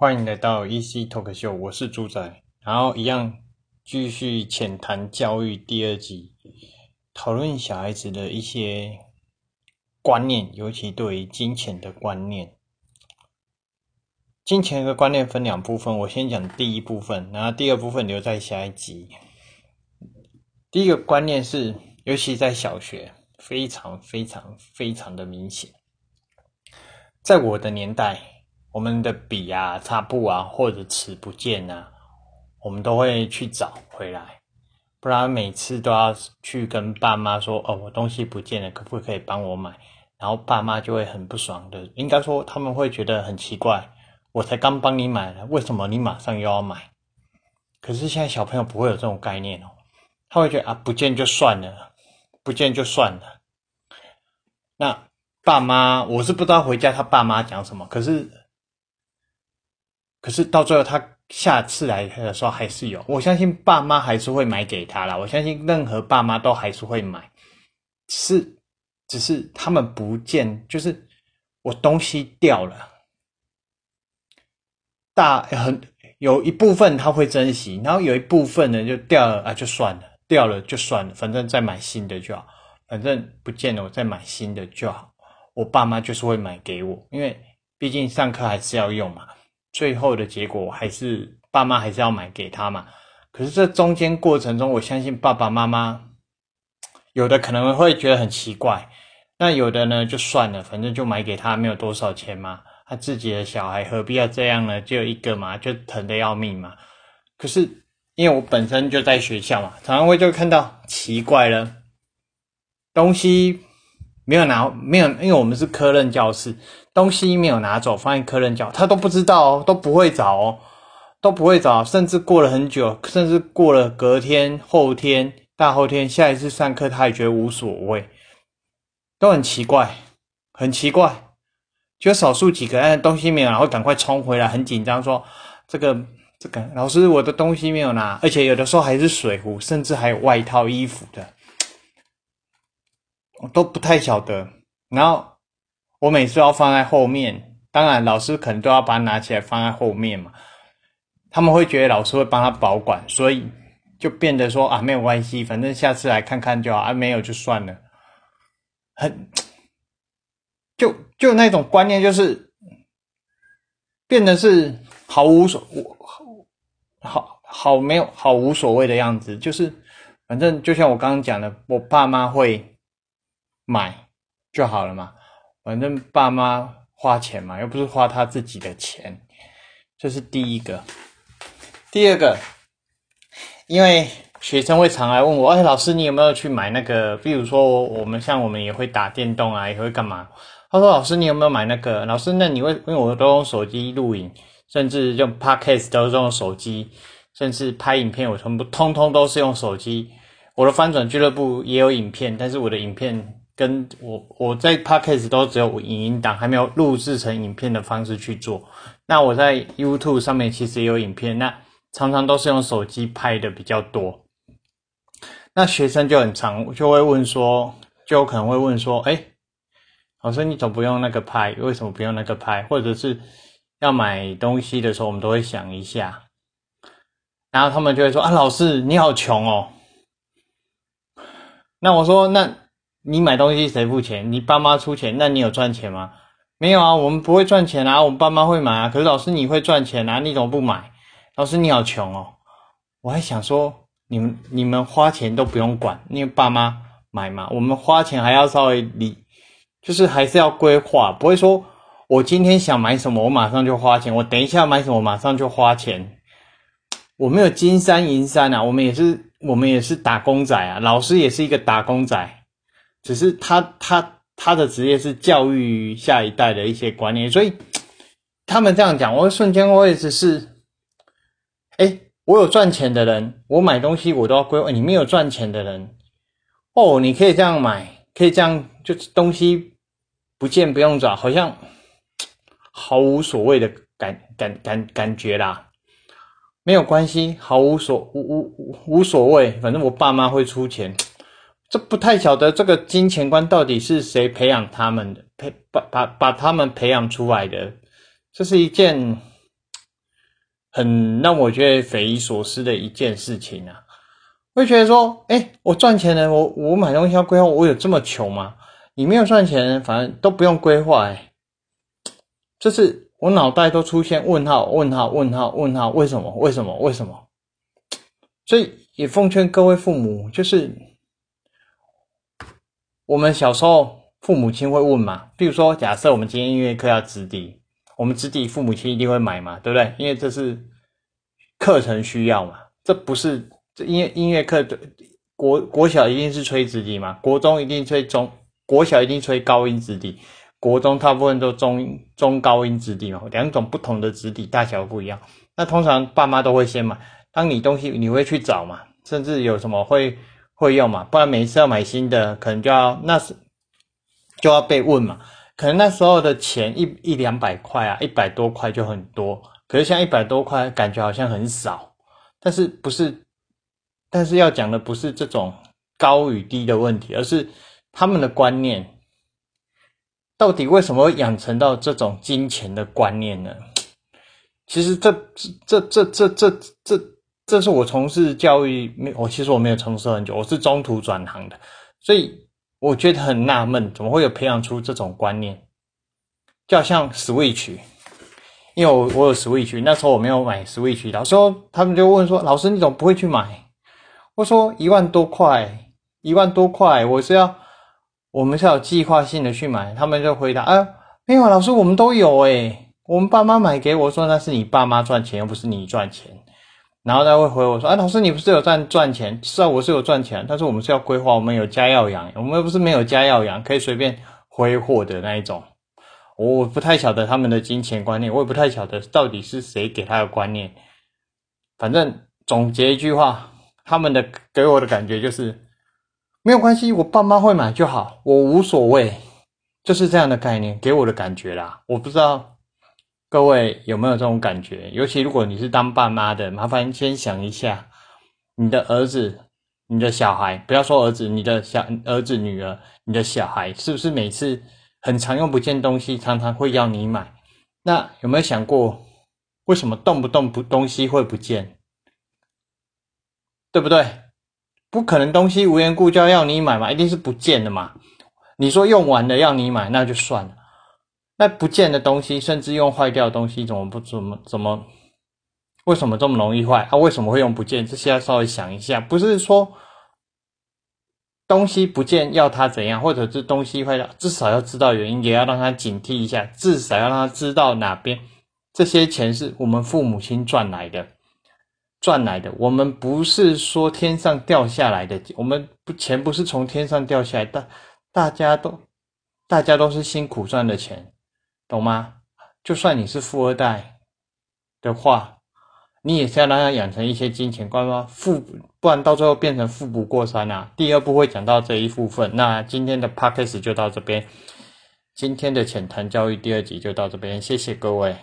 欢迎来到 EC Talk Show，我是猪仔，然后一样继续浅谈教育第二集，讨论小孩子的一些观念，尤其对于金钱的观念。金钱的观念分两部分，我先讲第一部分，然后第二部分留在下一集。第一个观念是，尤其在小学，非常非常非常的明显，在我的年代。我们的笔啊、擦布啊或者尺不见啊，我们都会去找回来，不然每次都要去跟爸妈说：“哦，我东西不见了，可不可以帮我买？”然后爸妈就会很不爽的，应该说他们会觉得很奇怪：“我才刚帮你买了，为什么你马上又要买？”可是现在小朋友不会有这种概念哦，他会觉得啊，不见就算了，不见就算了。那爸妈，我是不知道回家他爸妈讲什么，可是。可是到最后，他下次来的时候还是有。我相信爸妈还是会买给他啦。我相信任何爸妈都还是会买，是只是他们不见，就是我东西掉了，大很有一部分他会珍惜，然后有一部分呢就掉了啊，就算了，掉了就算了，反正再买新的就好，反正不见了我再买新的就好。我爸妈就是会买给我，因为毕竟上课还是要用嘛。最后的结果还是爸妈还是要买给他嘛？可是这中间过程中，我相信爸爸妈妈有的可能会觉得很奇怪，那有的呢就算了，反正就买给他，没有多少钱嘛，他自己的小孩何必要这样呢？就一个嘛，就疼得要命嘛。可是因为我本身就在学校嘛，常常会就看到奇怪了，东西没有拿，没有，因为我们是科任教室。东西没有拿走，放在客任教，他都不知道哦，都不会找哦，都不会找，甚至过了很久，甚至过了隔天、后天、大后天，下一次上课他也觉得无所谓，都很奇怪，很奇怪，就少数几个哎东西没有然后赶快冲回来，很紧张说：“这个这个老师，我的东西没有拿，而且有的时候还是水壶，甚至还有外套、衣服的，我都不太晓得。”然后。我每次要放在后面，当然老师可能都要把它拿起来放在后面嘛。他们会觉得老师会帮他保管，所以就变得说啊没有关系，反正下次来看看就好啊，没有就算了。很就就那种观念，就是变得是毫无所好好没有好无所谓的样子，就是反正就像我刚刚讲的，我爸妈会买就好了嘛。反正爸妈花钱嘛，又不是花他自己的钱，这是第一个。第二个，因为学生会常来问我，哎，老师你有没有去买那个？比如说我们像我们也会打电动啊，也会干嘛？他说，老师你有没有买那个？老师那你会因为我都用手机录影，甚至用 podcast 都是用手机，甚至拍影片我全部通通都是用手机。我的翻转俱乐部也有影片，但是我的影片。跟我我在 podcast 都只有影音档，还没有录制成影片的方式去做。那我在 YouTube 上面其实也有影片，那常常都是用手机拍的比较多。那学生就很常就会问说，就可能会问说，哎，老师你怎么不用那个拍？为什么不用那个拍？或者是要买东西的时候，我们都会想一下。然后他们就会说啊，老师你好穷哦。那我说那。你买东西谁付钱？你爸妈出钱？那你有赚钱吗？没有啊，我们不会赚钱啊，我们爸妈会买啊。可是老师你会赚钱啊，你怎么不买？老师你好穷哦，我还想说你们你们花钱都不用管，因为爸妈买嘛。我们花钱还要稍微理，就是还是要规划，不会说我今天想买什么，我马上就花钱；我等一下买什么，马上就花钱。我没有金山银山啊，我们也是我们也是打工仔啊，老师也是一个打工仔。只是他他他的职业是教育下一代的一些观念，所以他们这样讲，我瞬间我也只是，哎，我有赚钱的人，我买东西我都要规划。你没有赚钱的人，哦，你可以这样买，可以这样，就是东西不见不用找，好像毫无所谓的感感感感觉啦，没有关系，毫无所无无无所谓，反正我爸妈会出钱。这不太晓得这个金钱观到底是谁培养他们的，培把把把他们培养出来的，这是一件很让我觉得匪夷所思的一件事情啊！会觉得说，哎，我赚钱了，我我买东西要规划，我有这么穷吗？你没有赚钱，反正都不用规划，哎，这是我脑袋都出现问号，问号，问号，问号，为什么？为什么？为什么？所以也奉劝各位父母，就是我们小时候父母亲会问嘛，比如说，假设我们今天音乐课要直笛，我们直笛父母亲一定会买嘛，对不对？因为这是课程需要嘛，这不是这音音乐课的国国小一定是吹直笛嘛，国中一定吹中。国小一定吹高音质笛，国中大部分都中中高音质地嘛，两种不同的质地大小不一样。那通常爸妈都会先买，当你东西你会去找嘛，甚至有什么会会用嘛，不然每一次要买新的，可能就要那是就要被问嘛。可能那时候的钱一一两百块啊，一百多块就很多，可是像一百多块感觉好像很少，但是不是？但是要讲的不是这种高与低的问题，而是。他们的观念到底为什么会养成到这种金钱的观念呢？其实这这这这这这这这是我从事教育没我其实我没有从事很久，我是中途转行的，所以我觉得很纳闷，怎么会有培养出这种观念？就好像 Switch，因为我我有 Switch，那时候我没有买 Switch，老师他们就问说：“老师你怎么不会去买？”我说：“一万多块，一万多块，我是要。”我们是有计划性的去买，他们就回答：“啊，没有，老师，我们都有诶，我们爸妈买给我说那是你爸妈赚钱，又不是你赚钱。”然后他会回我说：“啊，老师，你不是有赚赚钱？是啊，我是有赚钱，但是我们是要规划，我们有家要养，我们又不是没有家要养，可以随便挥霍的那一种。”我不太晓得他们的金钱观念，我也不太晓得到底是谁给他的观念。反正总结一句话，他们的给我的感觉就是。没有关系，我爸妈会买就好，我无所谓，就是这样的概念给我的感觉啦。我不知道各位有没有这种感觉，尤其如果你是当爸妈的，麻烦先想一下，你的儿子、你的小孩，不要说儿子，你的小儿子、女儿、你的小孩，是不是每次很常用不见东西，常常会要你买？那有没有想过，为什么动不动不东西会不见？对不对？不可能东西无缘故就要你买嘛，一定是不见的嘛。你说用完了要你买，那就算了。那不见的东西，甚至用坏掉的东西，怎么不怎么怎么？为什么这么容易坏？啊，为什么会用不见？这些要稍微想一下。不是说东西不见要他怎样，或者是东西坏掉，至少要知道原因，也要让他警惕一下，至少要让他知道哪边这些钱是我们父母亲赚来的。赚来的，我们不是说天上掉下来的，我们不钱不是从天上掉下来，大大家都大家都是辛苦赚的钱，懂吗？就算你是富二代的话，你也是要让他养成一些金钱观吗？富不然到最后变成富不过三啊。第二部会讲到这一部分，那今天的 podcast 就到这边，今天的浅谈教育第二集就到这边，谢谢各位。